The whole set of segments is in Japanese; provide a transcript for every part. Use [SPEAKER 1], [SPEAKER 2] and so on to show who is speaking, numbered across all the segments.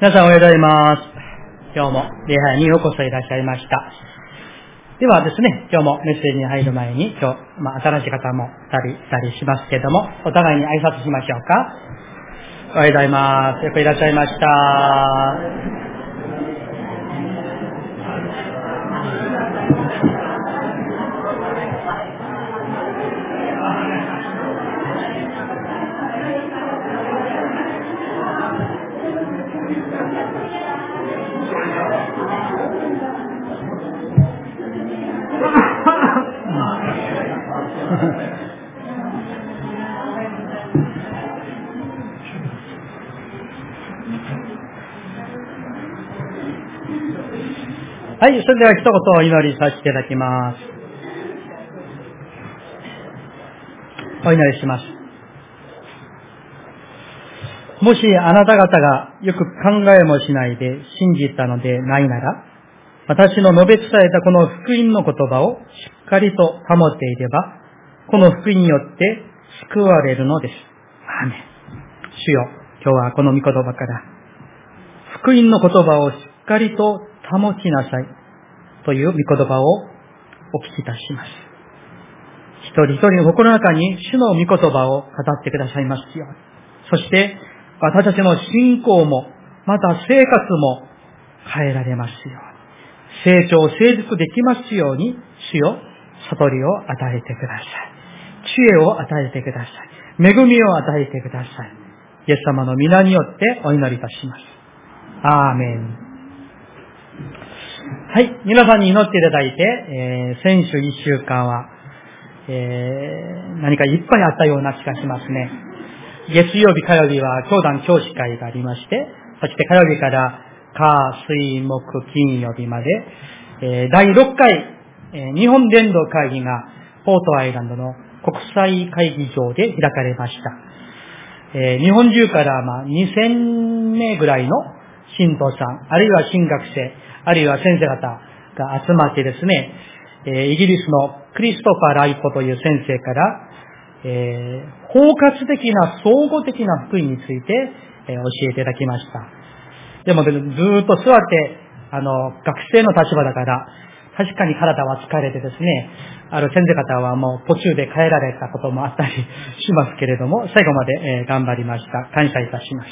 [SPEAKER 1] 皆さんおはようございます。今日も礼拝にようこそいらっしゃいました。ではですね、今日もメッセージに入る前に、今日、まあ、新しい方もたり、たりしますけども、お互いに挨拶しましょうか。おはようございます。よくいらっしゃいました。はい、それでは一言お祈りさせていただきます。お祈りします。もしあなた方がよく考えもしないで信じたのでないなら、私の述べ伝えたこの福音の言葉をしっかりと保っていれば、この福音によって救われるのです。アーメン主よ、今日はこの御言葉から、福音の言葉をしっかりと保ちなさいという御言葉をお聞きいたします。一人一人の心の中に主の御言葉を語ってくださいますように。そして私たちの信仰も、また生活も変えられますように。成長、成熟できますように、主よ、悟りを与えてください。知恵を与えてください。恵みを与えてください。イエス様の皆によってお祈りいたします。アーメン。はい。皆さんに祈っていただいて、えー、先週一週間は、えー、何かいっぱいあったような気がしますね。月曜日、火曜日は教団教師会がありまして、そして火曜日から火、水、木、金曜日まで、えー、第6回、え、日本伝道会議がポートアイランドの国際会議場で開かれました。えー、日本中から、ま、2000名ぐらいの信徒さん、あるいは進学生、あるいは先生方が集まってですね、え、イギリスのクリストファー・ライポという先生から、えー、包括的な総合的な福音について、えー、教えていただきました。でも、ずっと座って、あの、学生の立場だから、確かに体は疲れてですね、ある先生方はもう途中で帰られたこともあったりしますけれども、最後まで、えー、頑張りました。感謝いたします。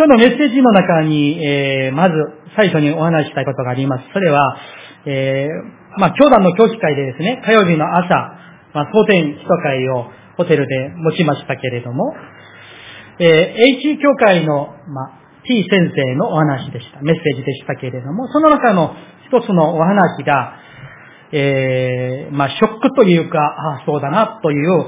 [SPEAKER 1] 今日のメッセージの中に、えー、まず最初にお話したいことがあります。それは、えー、まあ、教団の教師会でですね、火曜日の朝、まあ、当店一会をホテルで持ちましたけれども、えー、H 教会の、まあ、T 先生のお話でした。メッセージでしたけれども、その中の一つのお話が、えー、まあ、ショックというか、ああ、そうだな、という、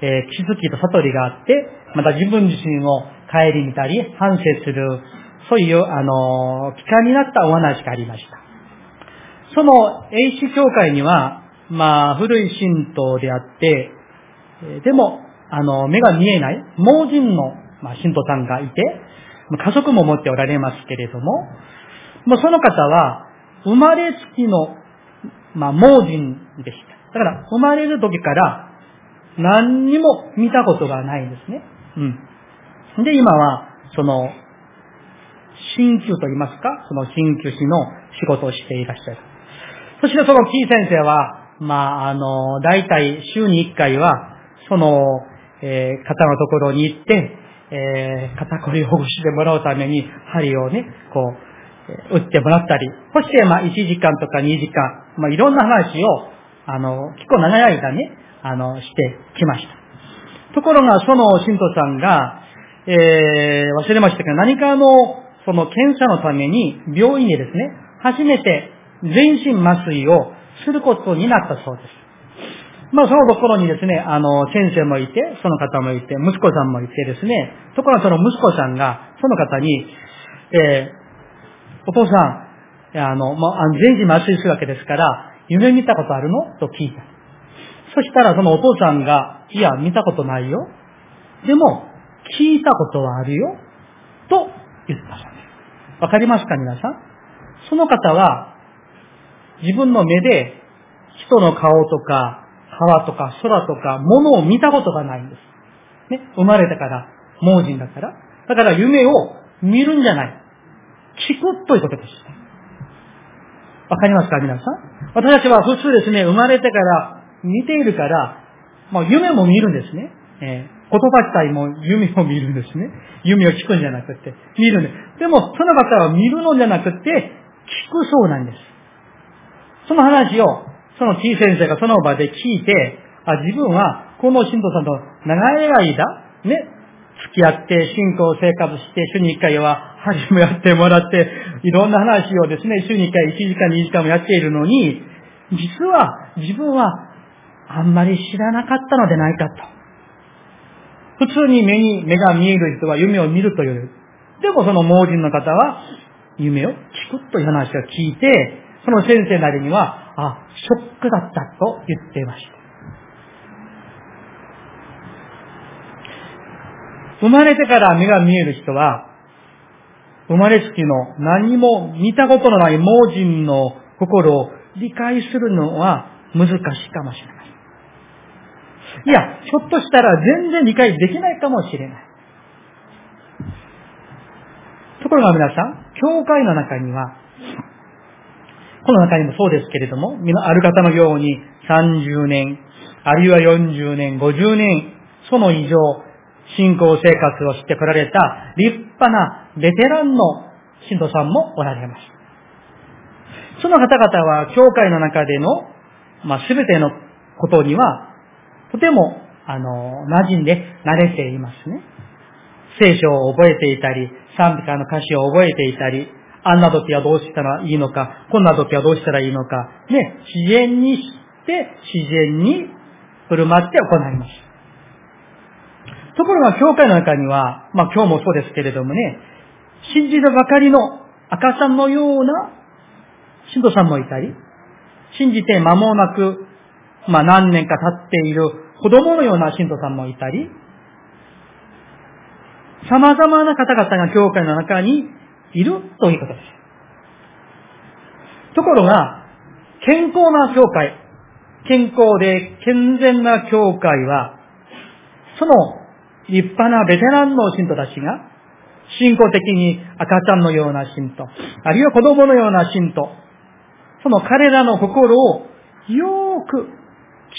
[SPEAKER 1] えー、気づきと悟りがあって、また自分自身を帰り見たり、反省する、そういう、あの、期間になったお話がありました。その AC 教会には、まあ、古い神道であって、でも、あの、目が見えない盲人の、まあ、神道さんがいて、家族も持っておられますけれども、まあ、その方は、生まれつきの、まあ、盲人でした。だから、生まれる時から、何にも見たことがないんですね。うん。で、今は、その、鍼灸と言いますか、その鍼灸師の仕事をしていらっしゃる。そしてそのキー先生は、まあ、あの、大体週に1回は、その、えー、方のところに行って、えー、肩こりをほぐしてもらうために、針をね、こう、打ってもらったり、そして、まあ、1時間とか2時間、まあ、いろんな話を、あの、結構長い間ね、あの、してきました。ところが、その信徒さんが、えー、忘れましたけど、何かの、その検査のために、病院でですね、初めて全身麻酔をすることになったそうです。まあ、そのところにですね、あの、先生もいて、その方もいて、息子さんもいてですね、ところがその息子さんが、その方に、えー、お父さん、あの、まあ、全身麻酔するわけですから、夢見たことあるの？と聞いた。そしたらそのお父さんが、いや、見たことないよ。でも、聞いたことはあるよ。と言ったそうです。わかりますか皆さん？その方は、自分の目で人の顔とか、川とか空とか、物を見たことがないんです。ね、生まれたから、盲人だから。だから夢を見るんじゃない。聞くということです。わかりますか皆さん？私たちは普通ですね、生まれてから見ているから、まあ夢も見るんですね。えー、言葉自体も夢を見るんですね。夢を聞くんじゃなくて、見るんです。でも、その方は見るのじゃなくて、聞くそうなんです。その話を、その T 先生がその場で聞いて、あ、自分はこの信徒さんと長い間、ね、付き合って信仰生活して、週に1回は恥もやってもらって、いろんな話をですね、週に1回1時間2時間もやっているのに、実は自分はあんまり知らなかったのでないかと。普通に目に、目が見える人は夢を見るという。でもその盲人の方は夢を聞くという話を聞いて、その先生なりには、あ、ショックだったと言っていました。生まれてから目が見える人は、生まれつきの何も見たことのない盲人の心を理解するのは難しいかもしれない。いや、ひょっとしたら全然理解できないかもしれない。ところが皆さん、教会の中には、この中にもそうですけれども、ある方のように30年、あるいは40年、50年、その以上、信仰生活をしてこられた立派なベテランの信徒さんもおられます。その方々は、教会の中での、まあ、すべてのことには、とても、あの、馴染んで慣れていますね。聖書を覚えていたり、賛美歌の歌詞を覚えていたり、あんな時はどうしたらいいのか、こんな時はどうしたらいいのか、ね、自然にして、自然に振る舞って行います。ところが、教会の中には、まあ今日もそうですけれどもね、信じたばかりの赤ちゃんのような信徒さんもいたり、信じて間もなく、まあ何年か経っている子供のような信徒さんもいたり、様々な方々が教会の中にいるということです。ところが、健康な教会、健康で健全な教会は、その立派なベテランの信徒たちが、信仰的に赤ちゃんのような信徒、あるいは子供のような信徒、その彼らの心をよーく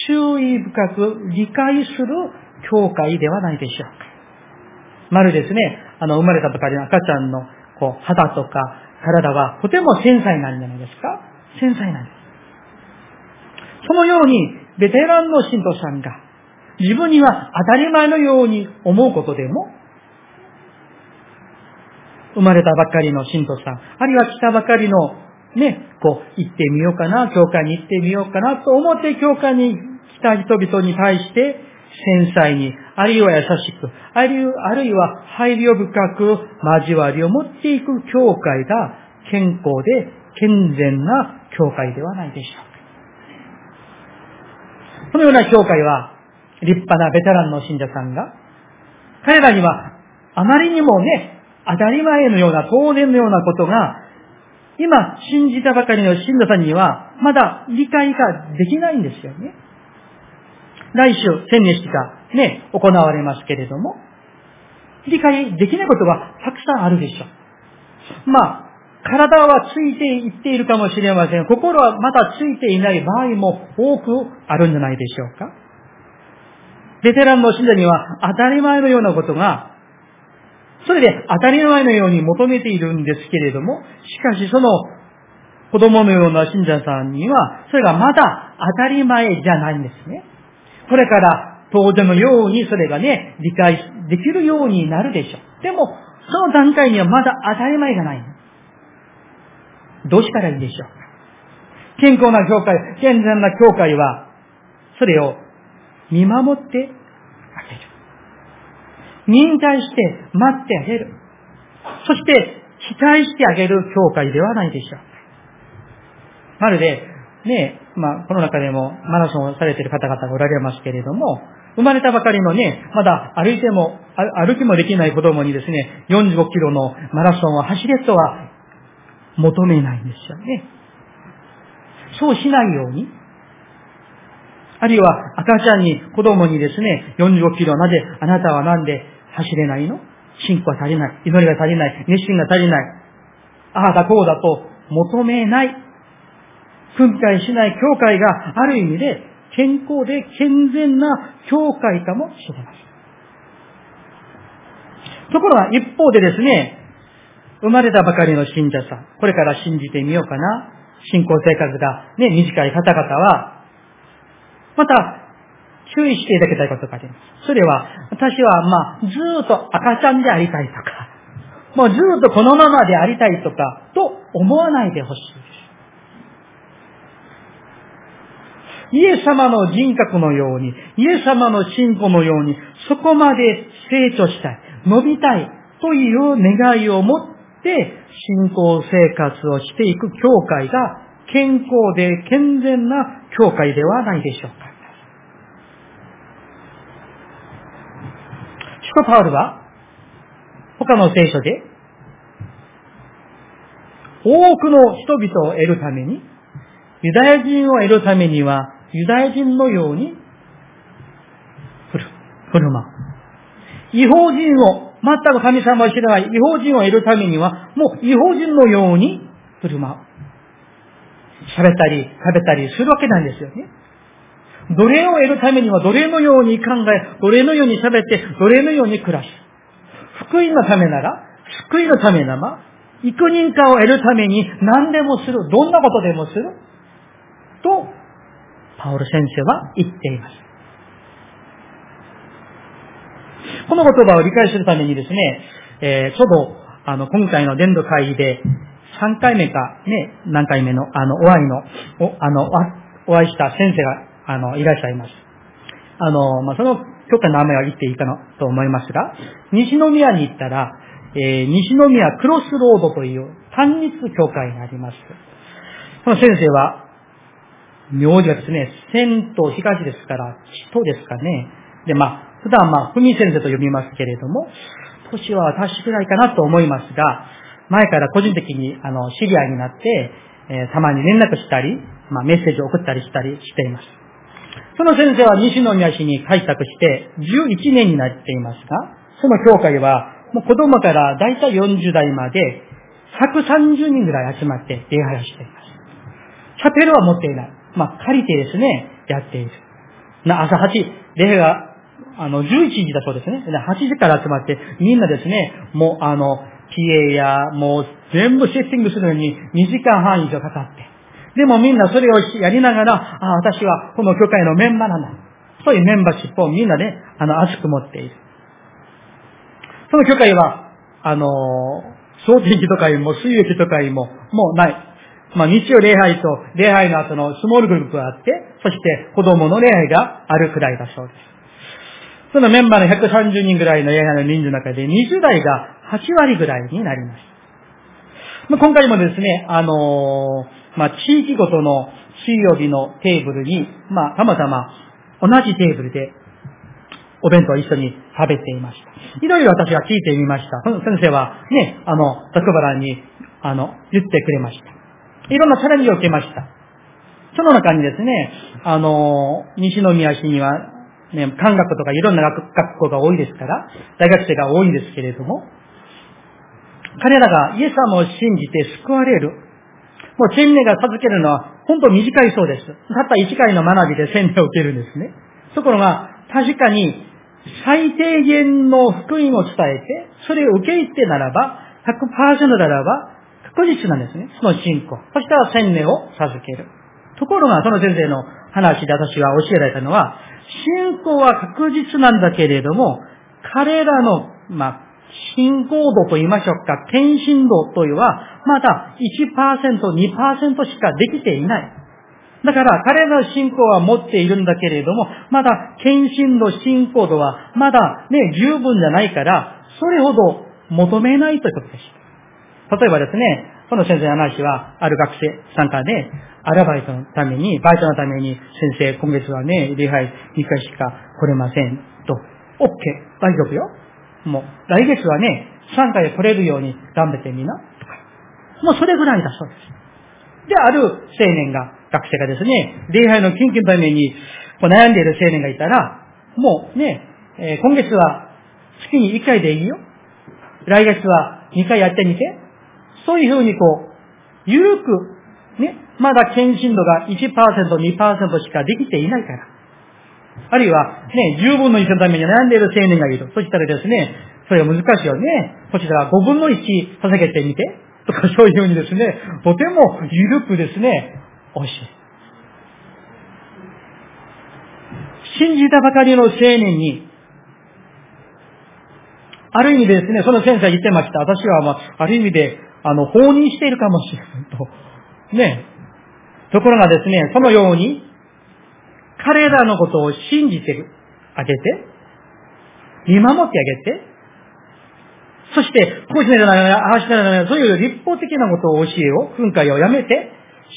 [SPEAKER 1] 注意深く理解する教会ではないでしょうか。まるですね、あの、生まれたばかりの赤ちゃんの、こう、肌とか体はとても繊細なんじゃないですか繊細なんです。そのように、ベテランの信徒さんが、自分には当たり前のように思うことでも、生まれたばかりの信徒さん、あるいは来たばかりのね、こう、行ってみようかな、教会に行ってみようかなと思って教会に来た人々に対して、繊細に、あるいは優しく、あるいは配慮深く交わりを持っていく教会が健康で健全な教会ではないでしょうか。このような教会は、立派なベテランの信者さんが、彼らにはあまりにもね、当たり前のような当然のようなことが、今信じたばかりの信者さんには、まだ理解ができないんですよね。来週、千日がね、行われますけれども、理解できないことがたくさんあるでしょう。まあ、体はついていっているかもしれません。心はまだついていない場合も多くあるんじゃないでしょうか。ベテランの信者には当たり前のようなことが、それで当たり前のように求めているんですけれども、しかしその子供のような信者さんには、それがまだ当たり前じゃないんですね。これから当然のようにそれがね、理解できるようになるでしょう。でも、その段階にはまだ当たり前がない。どうしたらいいでしょう健康な教会、健全な教会は、それを見守って。忍耐して待ってあげる。そして、期待してあげる教会ではないでしょう。まるで、ね、まあ、この中でもマラソンをされている方々がおられますけれども、生まれたばかりのね、まだ歩いても、歩きもできない子供にですね、45キロのマラソンを走れとは求めないんですよね。そうしないように、あるいは赤ちゃんに、子供にですね、45キロなぜあなたはなんで走れないの？信仰が足りない。祈りが足りない。熱心が足りない。ああだこうだと求めない。訓戒しない教会がある意味で健康で健全な教会かもしれません。ところが一方でですね、生まれたばかりの信者さん、これから信じてみようかな。信仰生活がね、短い方々は、また、注意していただきたいことがあります。それは、私はまあ、ずっと赤ちゃんでありたいとか、もうずっとこのままでありたいとか、と思わないでほしいです。イエス様の人格のように、イエス様の信仰のように、そこまで成長したい、伸びたいという願いを持って信仰生活をしていく教会が健康で健全な教会ではないでしょうか。シュコパウルは他の聖書で多くの人々を得るためにユダヤ人を得るためにはユダヤ人のように振る、振る舞う。違法人を全く神様を知らない違法人を得るためには、もう違法人のように振る舞う。喋ったり、食べたりするわけなんですよね。奴隷を得るためには奴隷のように考え、奴隷のように喋って、奴隷のように暮らす。福音のためなら、救いのためなら、幾人かを得るために何でもする。どんなことでもする。と、パオル先生は言っています。この言葉を理解するためにですね、えー、ちょうど、あの、今回の伝道会議で、3回目か、ね、何回目の、あの、お会いの、お、あの、お会いした先生が、あの、いらっしゃいます。あの、まあ、その教会の名前は言っていいかなと思いますが、西宮に行ったら、えー、西宮クロスロードという単日教会があります。この先生は、名字がですね、千と東ですから、地とですかね。で、まあ、普段まあ、ふみ先生と呼びますけれども、年は私くらいかなと思いますが、前から個人的にあの知り合いになって、えー、たまに連絡したり、まあ、メッセージを送ったりしたりしています。その先生は西宮市に開拓して11年になっていますが、その教会はもう子供から大体40代まで130人ぐらい集まって礼拝をしています。チャペルは持っていない。まあ、借りてですね、やっている。な朝8、礼拝があの、11時だそうですね。8時から集まって、みんなですね、もうあの、PA や、もう全部セッティングするのに2時間半以上かかって。でもみんなそれをやりながら、ああ、私はこの教会のメンバーなんだ。そういうメンバーシップをみんなで、あの、熱く持っている。その教会は、あの、総天気とかにも水液とかにも、もうない。まあ、日曜礼拝と礼拝の後のスモールグループがあって、そして子供の礼拝があるくらいだそうです。そのメンバーの130人ぐらいの映画の人数の中で20代が8割ぐらいになります。まあ、今回もですね、あの、まあ、地域ごとの水曜日のテーブルに、まあ、たまたま同じテーブルでお弁当を一緒に食べていました。いろいろ私は聞いてみました。先生はね、あの、ざくばらに、あの、言ってくれました。いろんなチャレンジを受けました。その中にですね、あの、西宮市にはね、漢学とかいろんな学校が多いですから、大学生が多いんですけれども、彼らがイエス様を信じて救われる。もう千年が授けるのは本当短いそうです。たった一回の学びで千年を受けるんですね。ところが、確かに最低限の福音を伝えて、それを受け入ってならば、100%ならば、確実なんですね。その信仰。そしたら千年を授ける。ところが、その先生の話で私が教えられたのは、信仰は確実なんだけれども、彼らの、まあ、信仰度と言いましょうか、献身度というのは、まだ1%、2%しかできていない。だから、彼らの信仰は持っているんだけれども、まだ献身度、信仰度は、まだね、十分じゃないから、それほど求めないということです。例えばですね、この先生の話は、ある学生参加で、アルバイトのために、バイトのために、先生、今月はね、礼拝2回しか来れません。と、OK、大丈夫よ。もう、来月はね、3回来れるように頑張ってみな。とか。もうそれぐらいだそうです。で、ある青年が、学生がですね、礼拝の緊急のためにこう悩んでいる青年がいたら、もうね、えー、今月は月に1回でいいよ。来月は2回やってみて。そういうふうにこう、ゆるく、ね、まだ検診度が1%、2%しかできていないから。あるいは、ね、10分の1のために悩んでいる青年がいる。そしたらですね、それは難しいよね。そしたら5分の1捧げてみて。とかそういうふうにですね、とても緩くですね、教え。信じたばかりの青年に、ある意味でですね、その先生は言ってました。私は、まあ、ある意味で、あの、放任しているかもしれないと。ね。ところがですね、そのように、彼らのことを信じてあげて、見守ってあげて、そして、こうしないとならない、ああしならない、そういう立法的なことを教えを、訓戒をやめて、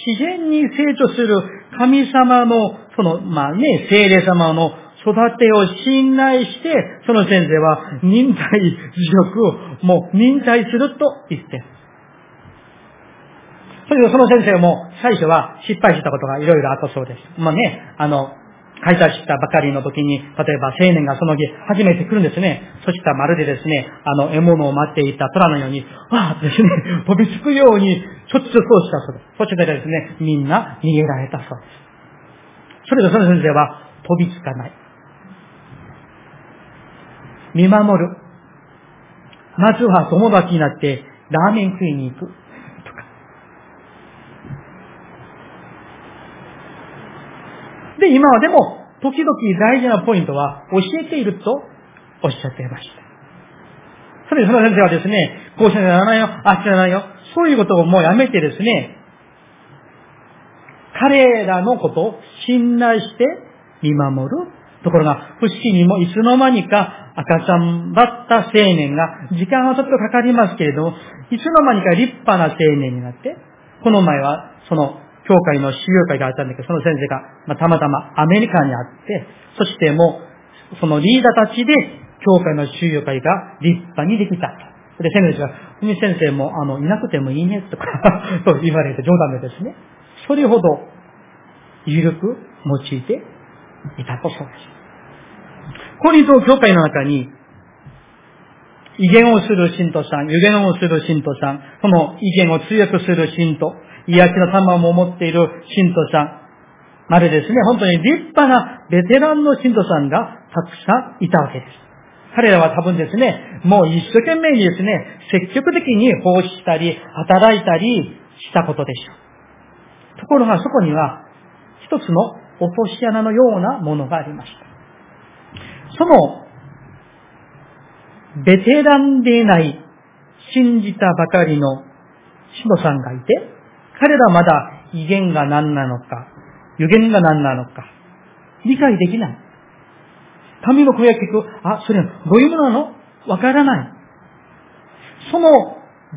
[SPEAKER 1] 自然に成長する神様の、その、まあね、聖霊様の育てを信頼して、その先生は忍耐、持力をもう忍耐すると言って。それでその先生も最初は失敗したことがいろいろあったそうです。まあね、あの、開催したばかりの時に、例えば青年がその日初めて来るんですね。そしたらまるでですね、あの獲物を待っていた虎のように、わーですね、飛びつくように、しょっちゅうそうしたそうです。そしてですね、みんな逃げられたそうです。それでその先生は飛びつかない。見守る。まずは友達になってラーメン食いに行く。で、今はでも、時々大事なポイントは教えているとおっしゃっていました。それでその先生はですね、こうしなきゃならないよ、あっしならないよ、そういうことをもうやめてですね、彼らのことを信頼して見守るところが、不思議にもいつの間にか赤ちゃんだった青年が、時間はちょっとかかりますけれども、いつの間にか立派な青年になって、この前はその教会の修行会があったんだけど、その先生が、まあ、たまたまアメリカにあって、そしてもう、そのリーダーたちで、教会の修行会が立派にできた。で、先生が、海先生も、あの、いなくてもいいね、とか と言われて冗談でですね。それほど、緩く用いていたとそうです。コリント教会の中に、威厳をする信徒さん、予言をする信徒さん、その威厳を強くする信徒、癒しの玉も持っている信徒さん、までですね、本当に立派なベテランの信徒さんがたくさんいたわけです。彼らは多分ですね、もう一生懸命にですね、積極的に奉仕したり、働いたりしたことでしょう。ところがそこには、一つの落とし穴のようなものがありました。その、ベテランでない信じたばかりの信徒さんがいて、彼らまだ威厳が何なのか、予言が何なのか、理解できない。神の声を聞く、あ、それどういうものなの？わからない。その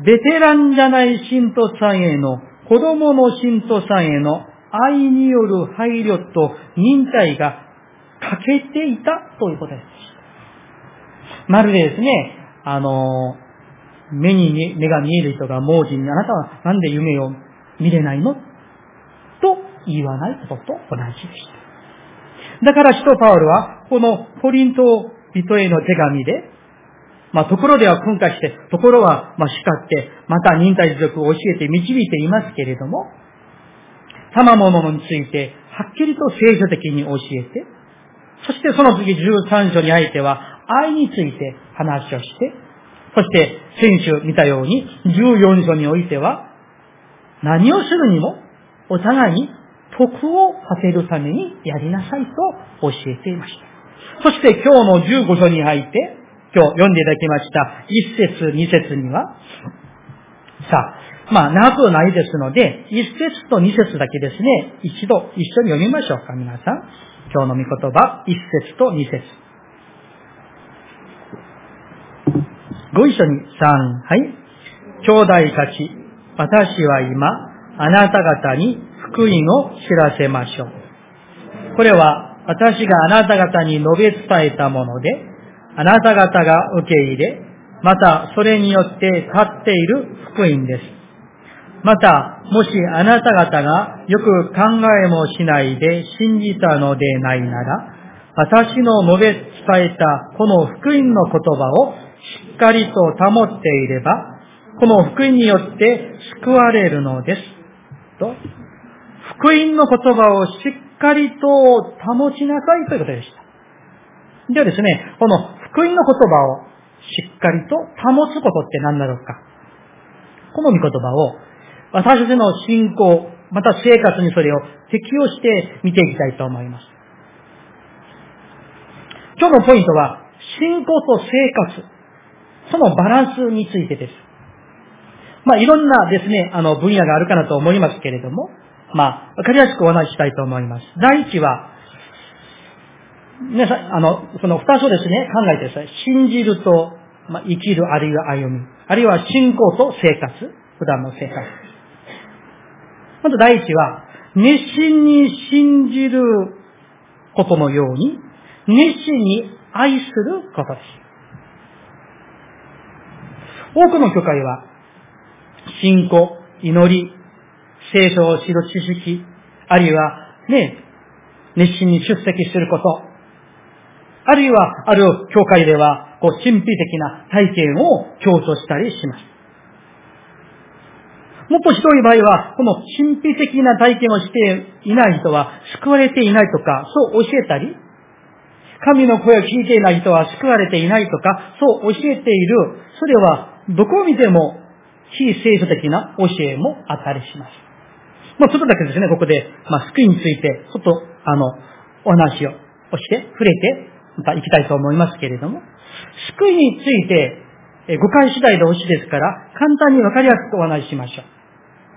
[SPEAKER 1] ベテランじゃない信徒さんへの、子供の信徒さんへの愛による配慮と忍耐が欠けていたということです。まるでですね、あの、目に目が見える人が盲人に、あなたはなんで夢を見れないの？と言わないことと同じでした。だから使徒パウルは、このコリント人への手紙で、まあ、ところでは訓化して、ところは、ま、叱って、また忍耐持続を教えて導いていますけれども、賜物について、はっきりと聖書的に教えて、そしてその次13章にあいては、愛について話をして、そして先週見たように、14章においては、何をするにも、お互いに徳をさせるためにやりなさいと教えていました。そして今日の15章に入って、今日読んでいただきました1節2節には、さあ、まあ長くないですので、1節と2節だけですね、一度一緒に読みましょうか、皆さん。今日の御言葉、1節と2節ご一緒に、3、はい。兄弟たち、私は今、あなた方に福音を知らせましょう。これは私があなた方に述べ伝えたもので、あなた方が受け入れ、またそれによって立っている福音です。また、もしあなた方がよく考えもしないで信じたのでないなら、私の述べ伝えたこの福音の言葉をしっかりと保っていれば、この福音によって救われるのです。と、福音の言葉をしっかりと保ちなさいということでした。ではですね、この福音の言葉をしっかりと保つことって何だろうか。この御言葉を私たちの信仰、また生活にそれを適用して見ていきたいと思います。今日のポイントは、信仰と生活、そのバランスについてです。まあ、いろんなですね、あの、分野があるかなと思いますけれども、まあ、わかりやすくお話ししたいと思います。第一は、皆さん、あの、その二つをですね、考えてください。信じると、まあ、生きる、あるいは歩み。あるいは信仰と生活。普段の生活。まず第一は、熱心に信じることのように、熱心に愛することです。多くの教会は、信仰、祈り、聖書を知る知識、あるいはね、熱心に出席すること、あるいは、ある教会では、こう、神秘的な体験を強調したりします。もっとひどい場合は、この神秘的な体験をしていない人は救われていないとか、そう教えたり、神の声を聞いていない人は救われていないとか、そう教えている。それは、どこを見ても非聖書的な教えもあったりします。まあ、ちょっとだけですね、ここで、まあ、救いについて、ちょっと、あの、お話をして、触れて、また行きたいと思いますけれども、救いについて、え誤解次第で欲しですから、簡単にわかりやすくお話ししましょう。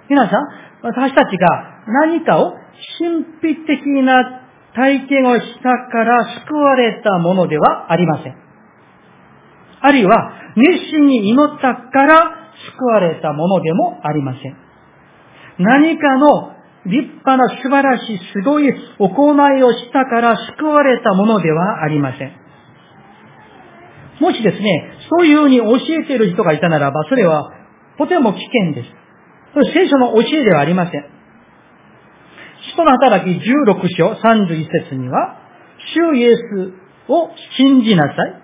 [SPEAKER 1] 皆さん、私たちが何かを神秘的な体験をしたから救われたものではありません。あるいは、熱心に祈ったから救われたものでもありません。何かの立派な素晴らしいすごい行いをしたから救われたものではありません。もしですね、そういうふうに教えている人がいたならば、それはとても危険です。聖書の教えではありません。使徒の働き16章31節には、主イエスを信じなさい。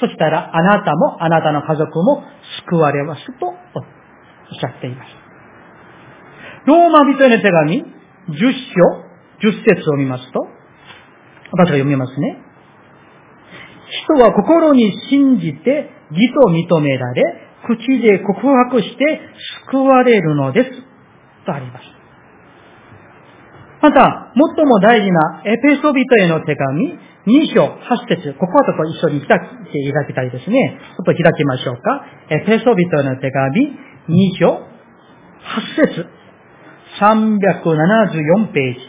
[SPEAKER 1] そしたらあなたもあなたの家族も救われますとおっしゃっています。ローマ人への手紙10章10節を見ますと、私が読みますね。人は心に信じて義と認められ、口で告白して救われるのです。とあります。また、最も大事なエペソビトへの手紙、2章8節ここはちょっと一緒に開いていただきたいですね。ちょっと開きましょうか。エペソビトへの手紙、2章8節374ページ。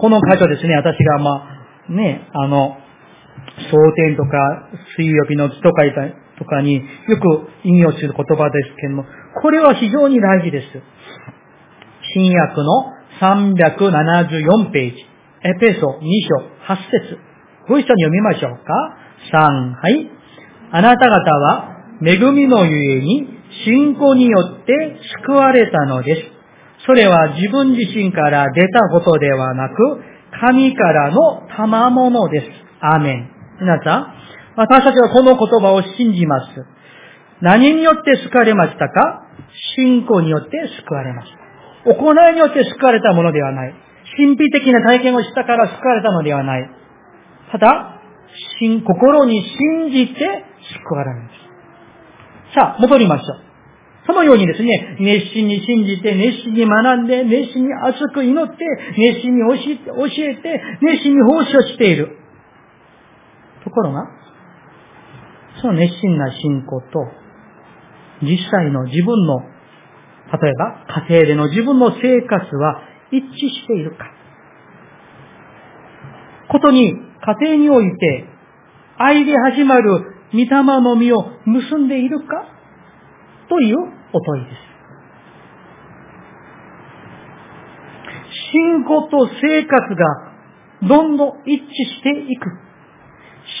[SPEAKER 1] この箇所ですね、私がまあ、ね、あの、蒼天とか水曜日の木とかとかによく引用する言葉ですけども、これは非常に大事です。新約の374ページ、エペソ2章8節ご一緒に読みましょうか？3、はい。あなた方は恵みのゆえに信仰によって救われたのです。それは自分自身から出たことではなく、神からの賜物です。アーメン。皆さん、私たちはこの言葉を信じます。何によって救われましたか？信仰によって救われました。行いによって救われたものではない。神秘的な体験をしたから救われたのではない。ただ、心に信じて救われます。さあ、戻りましょう。そのようにですね、熱心に信じて、熱心に学んで、熱心に熱く祈って、熱心に教えて、熱心に奉仕をしている。ところが、その熱心な信仰と、実際の自分の、例えば家庭での自分の生活は一致しているか。ことに、家庭において、愛で始まる御霊の実を結んでいるか？というお問いです。信仰と生活がどんどん一致していく。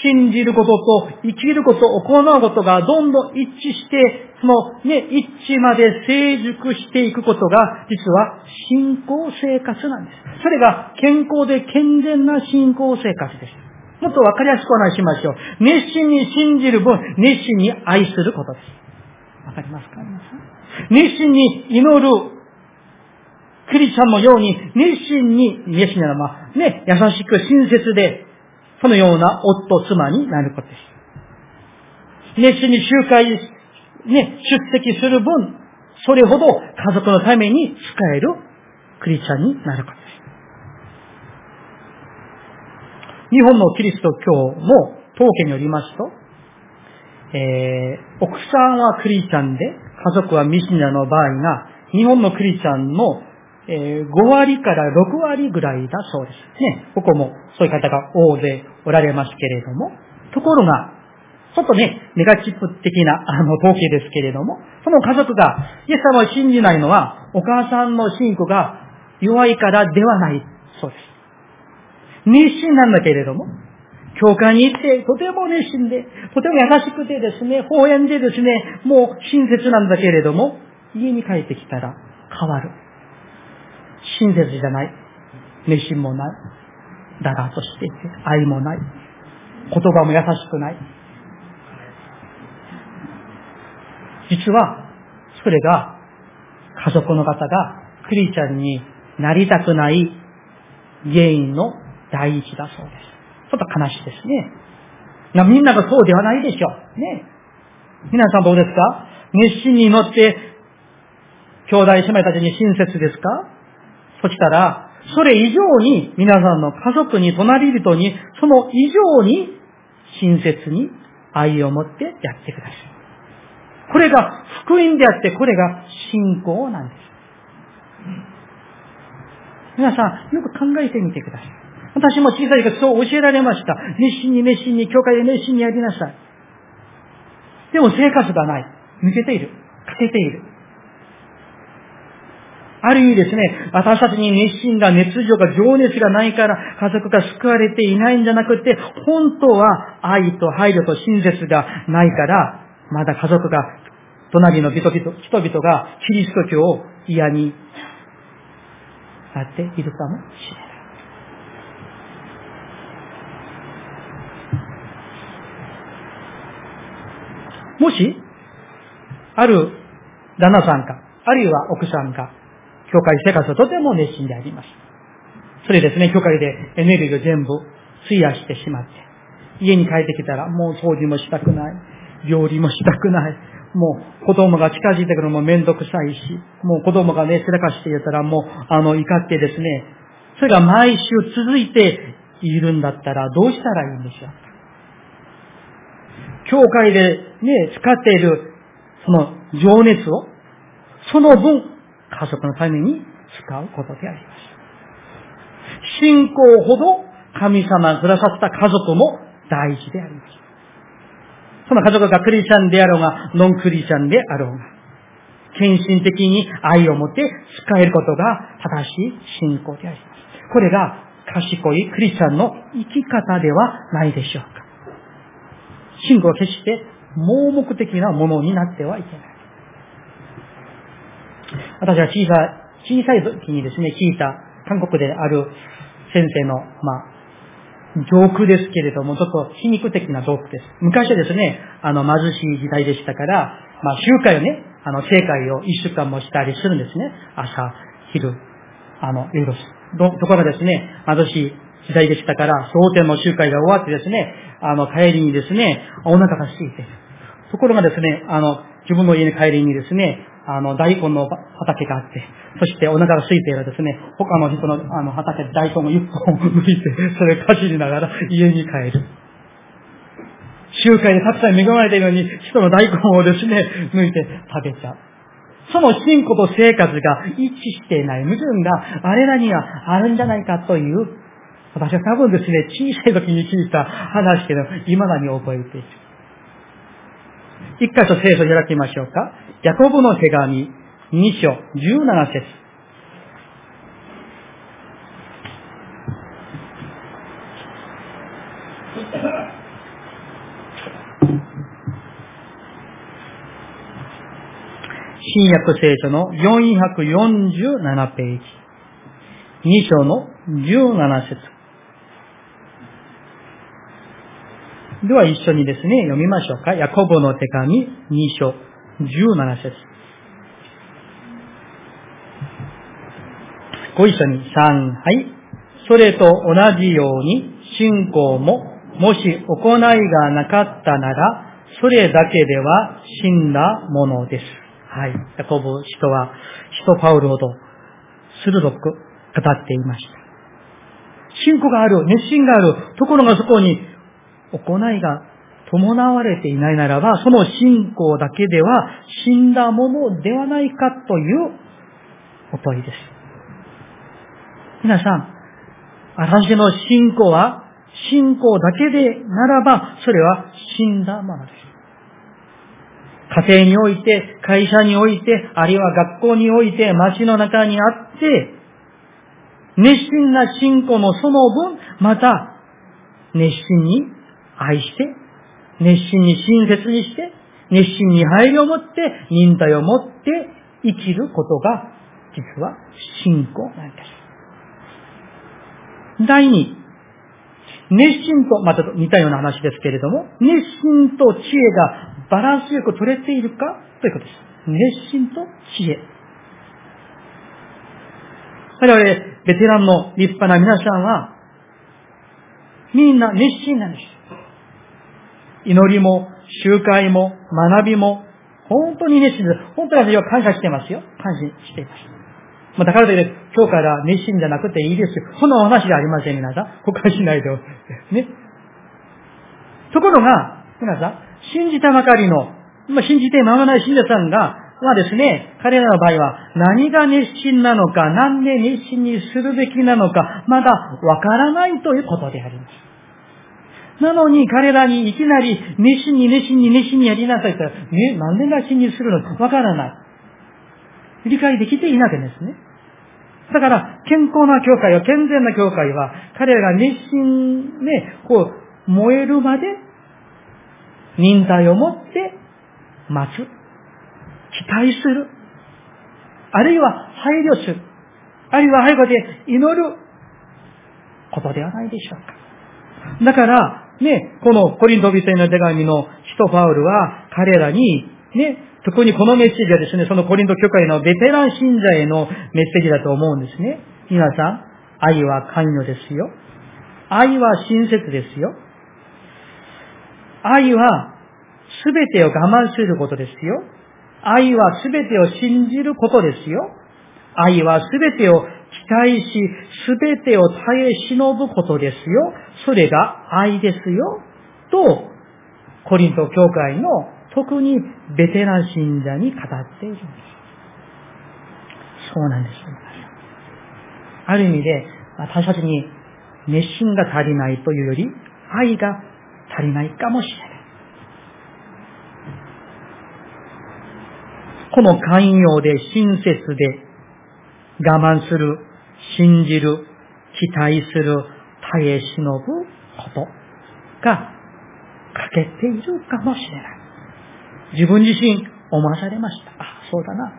[SPEAKER 1] 信じることと生きること、行うことがどんどん一致して、そのね、一致まで成熟していくことが、実は信仰生活なんです。それが健康で健全な信仰生活です。もっとわかりやすくお話しましょう。熱心に信じる分、熱心に愛することです。わかりますか？熱心に祈るクリスチャンのように、熱心に、熱心なのは、ね、優しく親切で、そのような夫、妻になることです。熱心に集会、ね、出席する分、それほど家族のために使えるクリスチャンになることです。日本のキリスト教の統計によりますと、えー、奥さんはクリスチャンで、家族はミシナの場合が、日本のクリスチャンの、えー、5割から6割ぐらいだそうです。ね、ここもそういう方が大勢おられますけれども、ところが、ちょっとね、ネガチップ的な、あの、統計ですけれども、その家族が、イエス様を信じないのは、お母さんの信仰が弱いからではないそうです。熱心なんだけれども、教会に行って、とても熱心で、とても優しくてですね、法園でですね、もう親切なんだけれども、家に帰ってきたら変わる。親切じゃない。熱心もない。だらとしていて、愛もない。言葉も優しくない。実は、それが、家族の方がクリスチャンになりたくない原因の第一だそうです。ちょっと悲しいですね。みんながそうではないでしょう。ね。皆さんどうですか？熱心に祈って、兄弟姉妹たちに親切ですか？そしたら、それ以上に皆さんの家族に、隣人に、その以上に親切に愛を持ってやってください。これが福音であって、これが信仰なんです。皆さん、よく考えてみてください。私も小さい時そう教えられました。熱心に熱心に、教会で熱心にやりなさい。でも生活がない。抜けている。欠けている。ある意味ですね、私たちに熱心が、熱情が、情熱がないから、家族が救われていないんじゃなくて、本当は愛と配慮と親切がないから、まだ家族が、隣の人々がキリスト教を嫌になっているかもしれない。もし、ある旦那さんか、あるいは奥さんか、教会生活はとても熱心であります。それですね、教会でエネルギーを全部費やしてしまって、家に帰ってきたらもう掃除もしたくない、料理もしたくない、もう子供が近づいてくるのもめんどくさいし、もう子供がね、せらかして言ったらもう、あの、怒ってですね、それが毎週続いているんだったらどうしたらいいんでしょうか？教会でね、使っている、その情熱を、その分、家族のために使うことであります。信仰ほど神様がくださった家族も大事であります。その家族がクリスチャンであろうが、ノンクリスチャンであろうが、献身的に愛を持って使えることが正しい信仰であります。これが賢いクリスチャンの生き方ではないでしょうか。信仰は決して盲目的なものになってはいけない。私は小さい小さい時にですね、聞いた韓国である先生の、まあ、ジョークですけれども、ちょっと皮肉的なジョークです。昔はですね、あの、貧しい時代でしたから、まあ、集会をね、あの、正会を一週間もしたりするんですね。朝、昼、あの、夜。ところがですね、貧しい時代でしたから、蒼天の集会が終わってですね、あの、帰りにですね、お腹が空いてる。ところがですね、あの、自分の家に帰りにですね、あの、大根の畑があって、そしてお腹が空いているですね、他の人のあの畑で大根を一本抜いて、それをかじりながら家に帰る。集会でたくさん恵まれているのに、人の大根をですね、抜いて食べちゃう。その信仰と生活が一致していない矛盾があれらにはあるんじゃないかという私は多分ですね、小さい時に聞いた話けど、未だに覚えている。一箇所聖書を開きましょうか。ヤコブの手紙、2章、17節。新約聖書の447ページ。2章の17節。では一緒にですね、読みましょうか。ヤコブの手紙2章17節ご一緒に3、はい。それと同じように信仰ももし行いがなかったなら、それだけでは死んだものです。はい。ヤコブ人は、人パウルほど鋭く語っていました。信仰がある、熱心がある、ところがそこに行いが伴われていないならば、その信仰だけでは死んだものではないかというお問いです。皆さん、私の信仰は信仰だけでならば、それは死んだものです。家庭において、会社において、あるいは学校において、街の中にあって、熱心な信仰のその分、また、熱心に愛して、熱心に親切にして、熱心に配慮を持って、忍耐を持って生きることが、実は信仰なんです。第二、熱心と、また似たような話ですけれども、熱心と知恵がバランスよく取れているかということです。熱心と知恵。我々、ベテランの立派な皆さんは、みんな熱心なんです。祈りも、集会も、学びも、本当に熱心です。本当に私は感謝してますよ。感謝しています。まあ、だからといって、今日から熱心じゃなくていいですよ。そんなお話じゃありません、皆さん。誤解しないで。ね。ところが、皆さん、信じたばかりの、まあ、信じて間もない信者さんが、まあですね、彼らの場合は何が熱心なのか、なんで熱心にするべきなのか、まだわからないということであります。なのに彼らにいきなり熱心に熱心に熱心にやりなさいって言ったら、ね、なんで熱心にするの？かわからない。理解できていなきゃですね。だから、健康な教会は、健全な教会は、彼らが熱心ね、こう、燃えるまで、忍耐を持って待つ。期待する。あるいは配慮する。あるいは背後で祈ることではないでしょうか。だから、ね、このコリントビセの手紙の使徒パウルは彼らに、ね、特にこのメッセージはですね、そのコリント教会のベテラン信者へのメッセージだと思うんですね。皆さん、愛は関与ですよ。愛は親切ですよ。愛は全てを我慢することですよ。愛は全てを信じることですよ。愛は全てを期待し、すべてを耐え忍ぶことですよ。それが愛ですよ。と、コリント教会の特にベテラン信者に語っているんです。そうなんです。ある意味で、私たちに熱心が足りないというより、愛が足りないかもしれない。この寛容で親切で我慢する信じる、期待する、耐え忍ぶことが欠けているかもしれない。自分自身思わされました。あ、そうだな。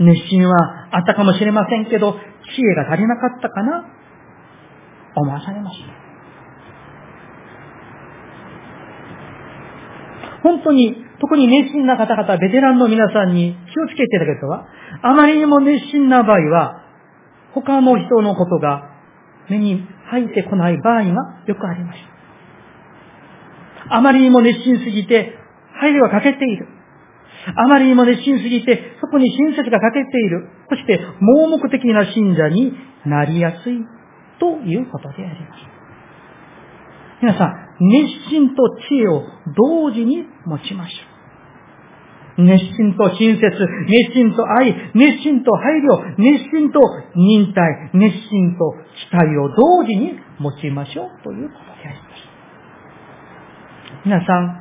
[SPEAKER 1] 熱心はあったかもしれませんけど、知恵が足りなかったかな思わされました。本当に、特に熱心な方々、ベテランの皆さんに気をつけていただけるとは、あまりにも熱心な場合は、他の人のことが目に入ってこない場合がよくありました。あまりにも熱心すぎて、配慮が欠けている。あまりにも熱心すぎて、そこに親切が欠けている。そして、盲目的な信者になりやすいということであります。皆さん、熱心と知恵を同時に持ちましょう。熱心と親切、熱心と愛、熱心と配慮、熱心と忍耐、熱心と期待を同時に持ちましょうということであります。皆さん、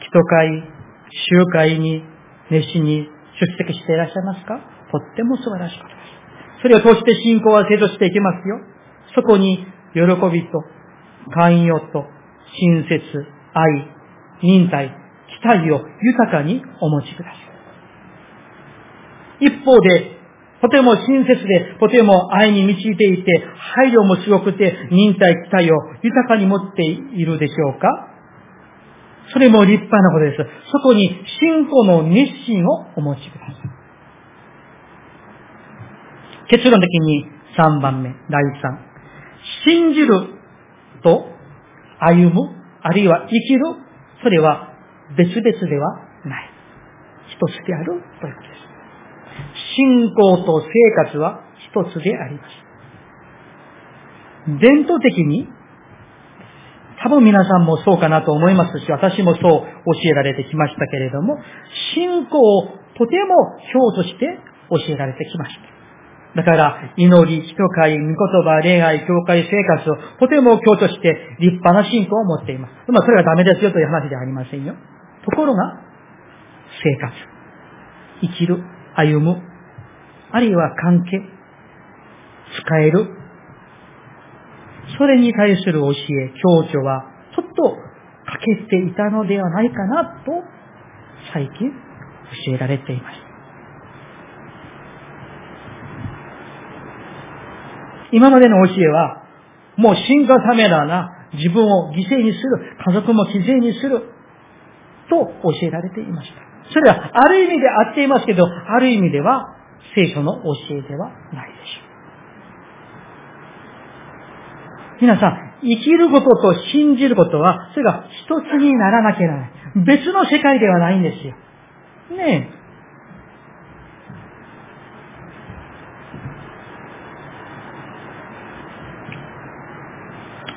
[SPEAKER 1] 祈祷会、集会に熱心に出席していらっしゃいますか？とっても素晴らしいことです。それを通して信仰は成長していきますよ。そこに喜びと、寛容と、親切、愛、忍耐、期待を豊かにお持ちください。一方で、とても親切で、とても愛に満ちていて、配慮もすごくて、忍耐期待を豊かに持っているでしょうか？それも立派なことです。そこに信仰の熱心をお持ちください。結論的に3番目、第3。信じると歩む、あるいは生きる、それは別々ではない。一つであるということです。信仰と生活は一つであります。伝統的に多分皆さんもそうかなと思いますし、私もそう教えられてきましたけれども、信仰をとても表として教えられてきました。だから、祈り、人会、御言葉、恋愛、教会生活をとても強として立派な信仰を持っています。まあ、それがダメですよという話ではありませんよ。ところが、生活、生きる、歩む、あるいは関係、使える、それに対する教え、強調は、ちょっと欠けていたのではないかなと、最近教えられています。今までの教えは、もう進化ためだな、自分を犠牲にする、家族も犠牲にする、と教えられていました。それはある意味で合っていますけど、ある意味では聖書の教えではないでしょう。皆さん、生きることと信じることは、それが一つにならなきゃならない。別の世界ではないんですよ。ねえ。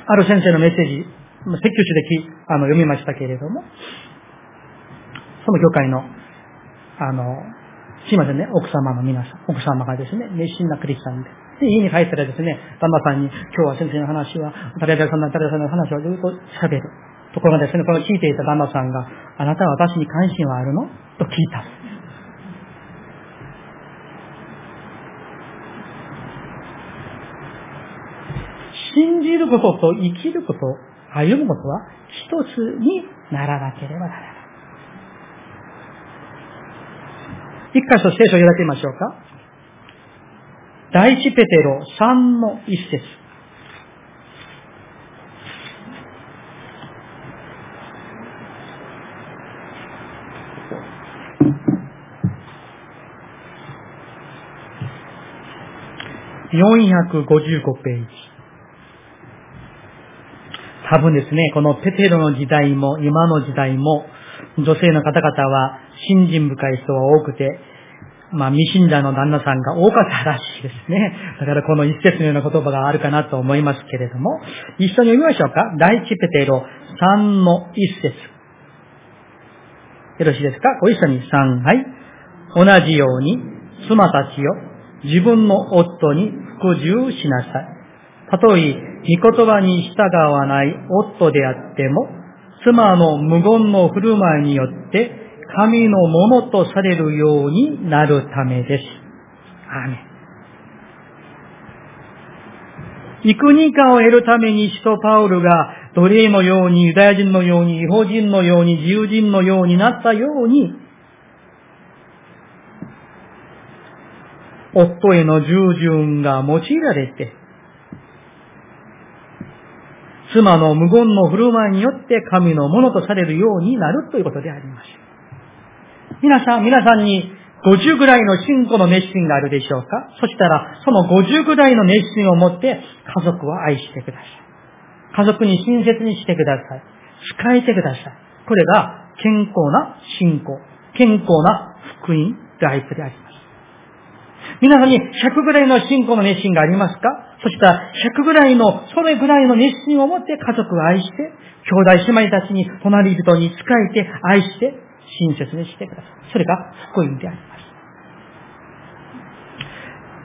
[SPEAKER 1] ある先生のメッセージ、説教書であの読みましたけれども、その教会の、あの、すいませんね、奥様の皆さん、奥様がですね、熱心なクリスチャンで、で、家に帰ったらですね、旦那さんに、今日は先生の話は、誰々さんの誰々さんの話をずっと喋る。ところがですね、この聞いていた旦那さんが、あなたは私に関心はあるの？と聞いた。信じることと生きること、歩むことは一つにならなければならない。一箇所聖書を開きましょうか。第一ペテロ3の一節。455ページ。多分ですね、このペテロの時代も今の時代も女性の方々は信心深い人は多くて、まあ、未信者の旦那さんが多かったらしいですね。だからこの一節のような言葉があるかなと思いますけれども、一緒に読みましょうか。第一ペテロ3の一節。よろしいですか？ご一緒に3、はい。同じように、妻たちよ、自分の夫に服従しなさい。たとえ、御言葉に従わない夫であっても、妻の無言の振る舞いによって、神のものとされるようになるためです。アーメン。幾人かを得るために使徒パウルが奴隷のように、ユダヤ人のように、違法人のように、自由人のようになったように、夫への従順が用いられて、妻の無言の振る舞いによって神のものとされるようになるということであります。皆さん、皆さんに50ぐらいの信仰の熱心があるでしょうか？そしたら、その50ぐらいの熱心を持って家族を愛してください。家族に親切にしてください。使えてください。これが健康な信仰、健康な福音ライフであります。皆さんに100ぐらいの信仰の熱心がありますか？そしたら100ぐらいの、それぐらいの熱心を持って家族を愛して、兄弟姉妹たちに、隣人に仕えて、愛して、親切にしてください。それが福音であります。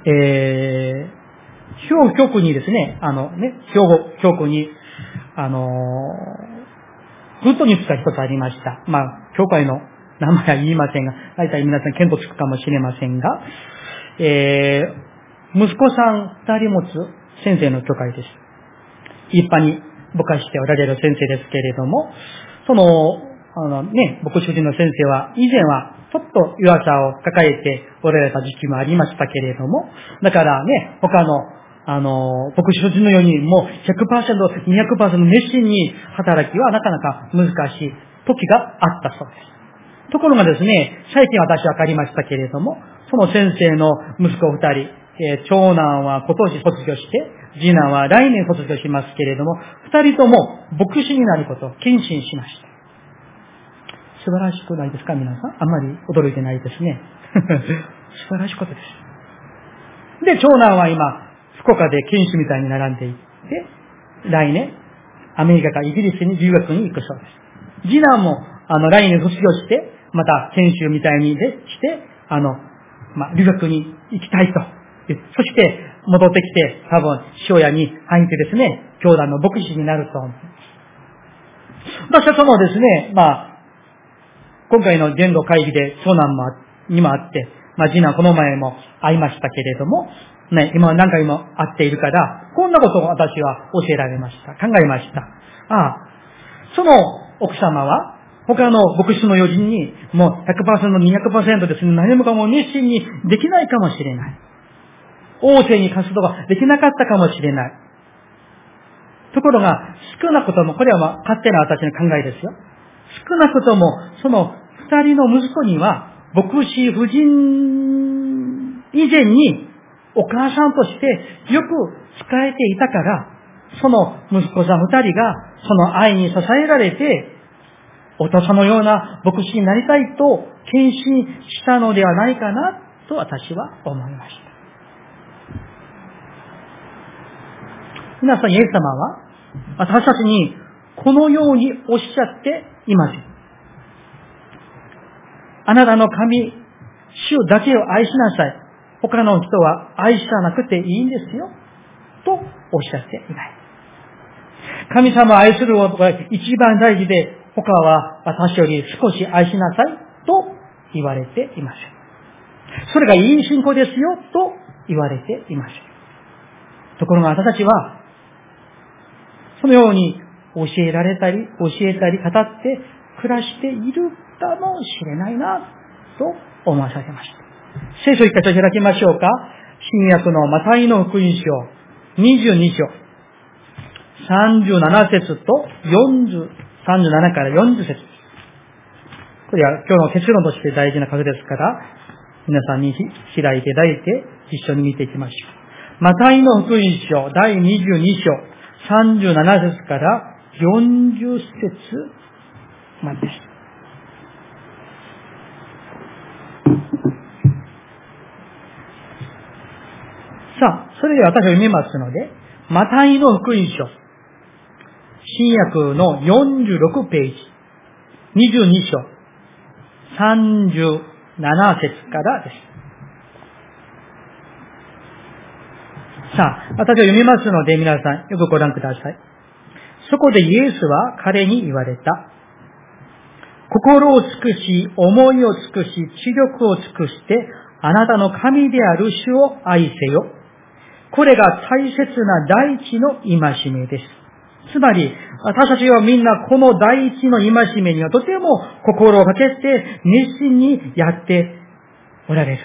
[SPEAKER 1] えー、兵庫局にですね、あのね、兵庫局に、あのー、グッドニュースが一つありました。まあ、教会の名前は言いませんが、大体皆さん見当つくかもしれませんが、えー、息子さん二人持つ先生の教会です。一般に母化しておられる先生ですけれども、そのあのね、牧師人の先生は、以前はちょっと弱さを抱えておられた時期もありましたけれども、だからね、他の、あの、牧師人のようにもう100%、200%熱心に働きはなかなか難しい時があったそうです。ところがですね、最近私分かりましたけれども、その先生の息子二人、えー、長男は今年卒業して、次男は来年卒業しますけれども、二人とも牧師になることを謹慎しました。素晴らしくないですか皆さん？あんまり驚いてないですね。素晴らしいことです。で、長男は今、福岡で研修みたいに並んでいって、来年、アメリカかイギリスに留学に行くそうです。次男も、あの、来年卒業して、また研修みたいにでして、あの、まあ、留学に行きたいと。そして、戻ってきて、多分、父親に入ってですね、教団の牧師になると思います。私はそのですね、まあ、今回の言動会議で長男もにもあって、まあ次男この前も会いましたけれども、ね、今何回も会っているから、こんなことを私は教えられました。考えました。ああ、その奥様は、他の牧師の友人に、もう100%、200%ですね、何もかも熱心にできないかもしれない。王政に活動ができなかったかもしれない。ところが、少なくとも、これはま勝手な私の考えですよ。少なくとも、その二人の息子には、牧師夫人以前にお母さんとしてよく使えていたから、その息子さん二人がその愛に支えられて、お父さんのような牧師になりたいと献身したのではないかなと私は思いました。皆さん、イエス様は私たちにこのようにおっしゃっています。あなたの神、主だけを愛しなさい。他の人は愛さなくていいんですよ。とおっしゃっていない。神様を愛することが一番大事で、他は私より少し愛しなさいと言われていません。それがいい信仰ですよと言われていません。ところが私たちは、そのように教えられたり、教えたり、語って暮らしているかもしれないな、と思わされました。聖書一回と開きましょうか。新約のマタイの福音書、22章、37節と40、37から40節これは今日の結論として大事な数ですから、皆さんに開いていただいて一緒に見ていきましょう。マタイの福音書第22章37節から40節まで。さあ、それで私は読みますので、マタイの福音書、新約の46ページ、22章、37節からです。さあ、私は読みますので皆さんよくご覧ください。そこでイエスは彼に言われた。心を尽くし、思いを尽くし、知力を尽くして、あなたの神である主を愛せよ。これが大切な第一の戒めです。つまり、私たちはみんなこの第一の戒めにはとても心をかけて熱心にやっておられる。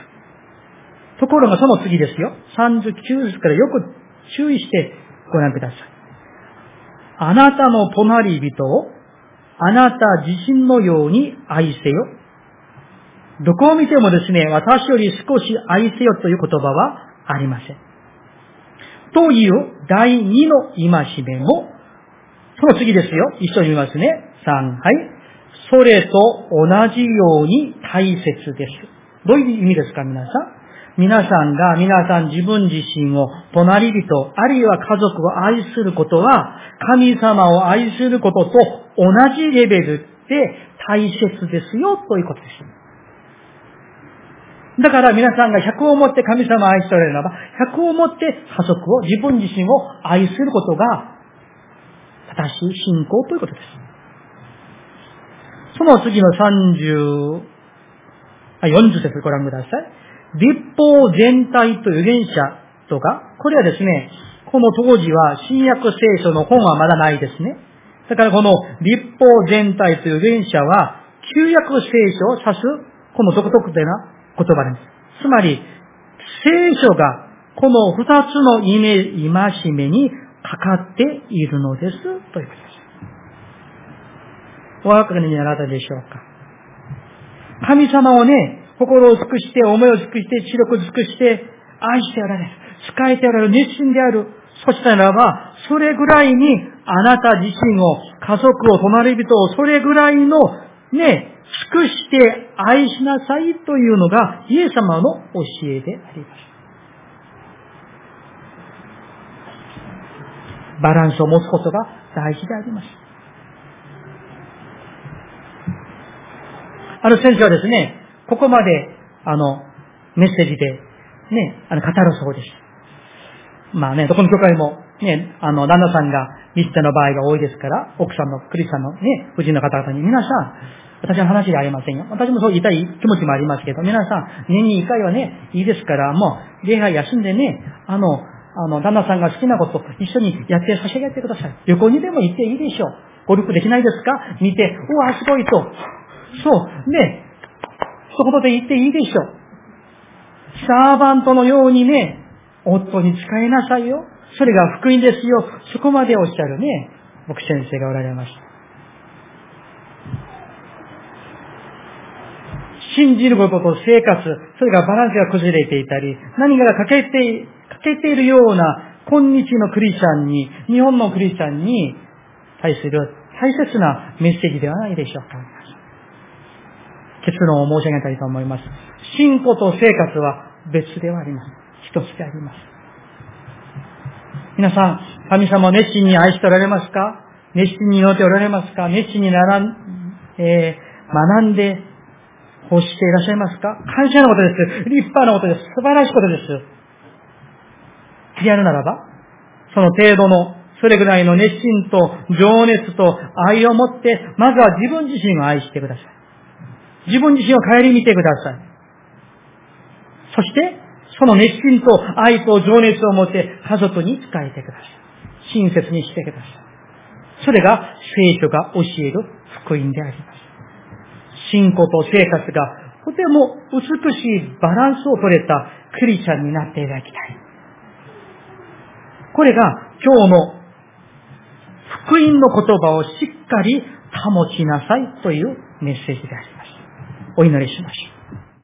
[SPEAKER 1] ところがその次ですよ。39節からよく注意してご覧ください。あなたの隣人をあなた自身のように愛せよ。どこを見てもですね、私より少し愛せよという言葉はありません。という第二の戒めも、その次ですよ。一緒に見ますね。3、はい。それと同じように大切です。どういう意味ですか、皆さん？皆さんが皆さん自分自身を隣人、あるいは家族を愛することは、神様を愛することと同じレベルで大切ですよ、ということです。だから皆さんが100を持って神様を愛しておられるならば、100を持って家族を、自分自身を愛することが正しい信仰ということです。その次の30、40節ご覧ください。立法全体と預言者とか、これはですね、この当時は新約聖書の本はまだないですね。だからこの立法全体という連写は、旧約聖書を指す、この独特的な言葉です。つまり、聖書がこの二つのイメ戒めにかかっているのです、ということです。お分かりになられたでしょうか神様をね、心を尽くして、思いを尽くして、知力を尽くして、愛しておられる。使えておられる。熱心である。そしたらば、それぐらいに、あなた自身を、家族を、隣人を、それぐらいの、ね、尽くして愛しなさいというのが、イエス様の教えであります。バランスを持つことが大事であります。ある先生はですね、ここまで、あの、メッセージで、ね、あの、語るそうです。まあね、どこの教会も、ね、あの、旦那さんがリステの場合が多いですから、奥さんのクリスチャンのね、夫人の方々に、皆さん、私の話ではありませんよ。私もそう言いたい気持ちもありますけど、皆さん、年に一回はね、いいですから、もう、礼拝休んでね、あの、あの、旦那さんが好きなこと一緒にやって差し上げてください。旅行にでも行っていいでしょう。ゴルフできないですか？見て、うわ、すごいと。そう、ね、そこで行っていいでしょう。サーバントのようにね、夫に仕えなさいよ。それが福音ですよ。そこまでおっしゃるね、僕先生がおられました。信じることと生活、それがバランスが崩れていたり、何かが欠けて、欠けているような今日のクリスチャンに、日本のクリスチャンに対する大切なメッセージではないでしょうか。結論を申し上げたいと思います。信仰と生活は別ではあります。一つであります。皆さん、神様を熱心に愛しておられますか？熱心に祈っておられますか？熱心にならん、えー、学んで欲していらっしゃいますか？感謝のことです。立派なことです。素晴らしいことです。やるならば、その程度の、それぐらいの熱心と情熱と愛を持って、まずは自分自身を愛してください。自分自身を顧みてください。そして、その熱心と愛と情熱を持って家族に仕えてください。親切にしてください。それが聖書が教える福音であります。信仰と生活がとても美しいバランスを取れたクリスチャンになっていただきたい。これが今日の福音の言葉をしっかり保ちなさいというメッセージであります。お祈りしましょう。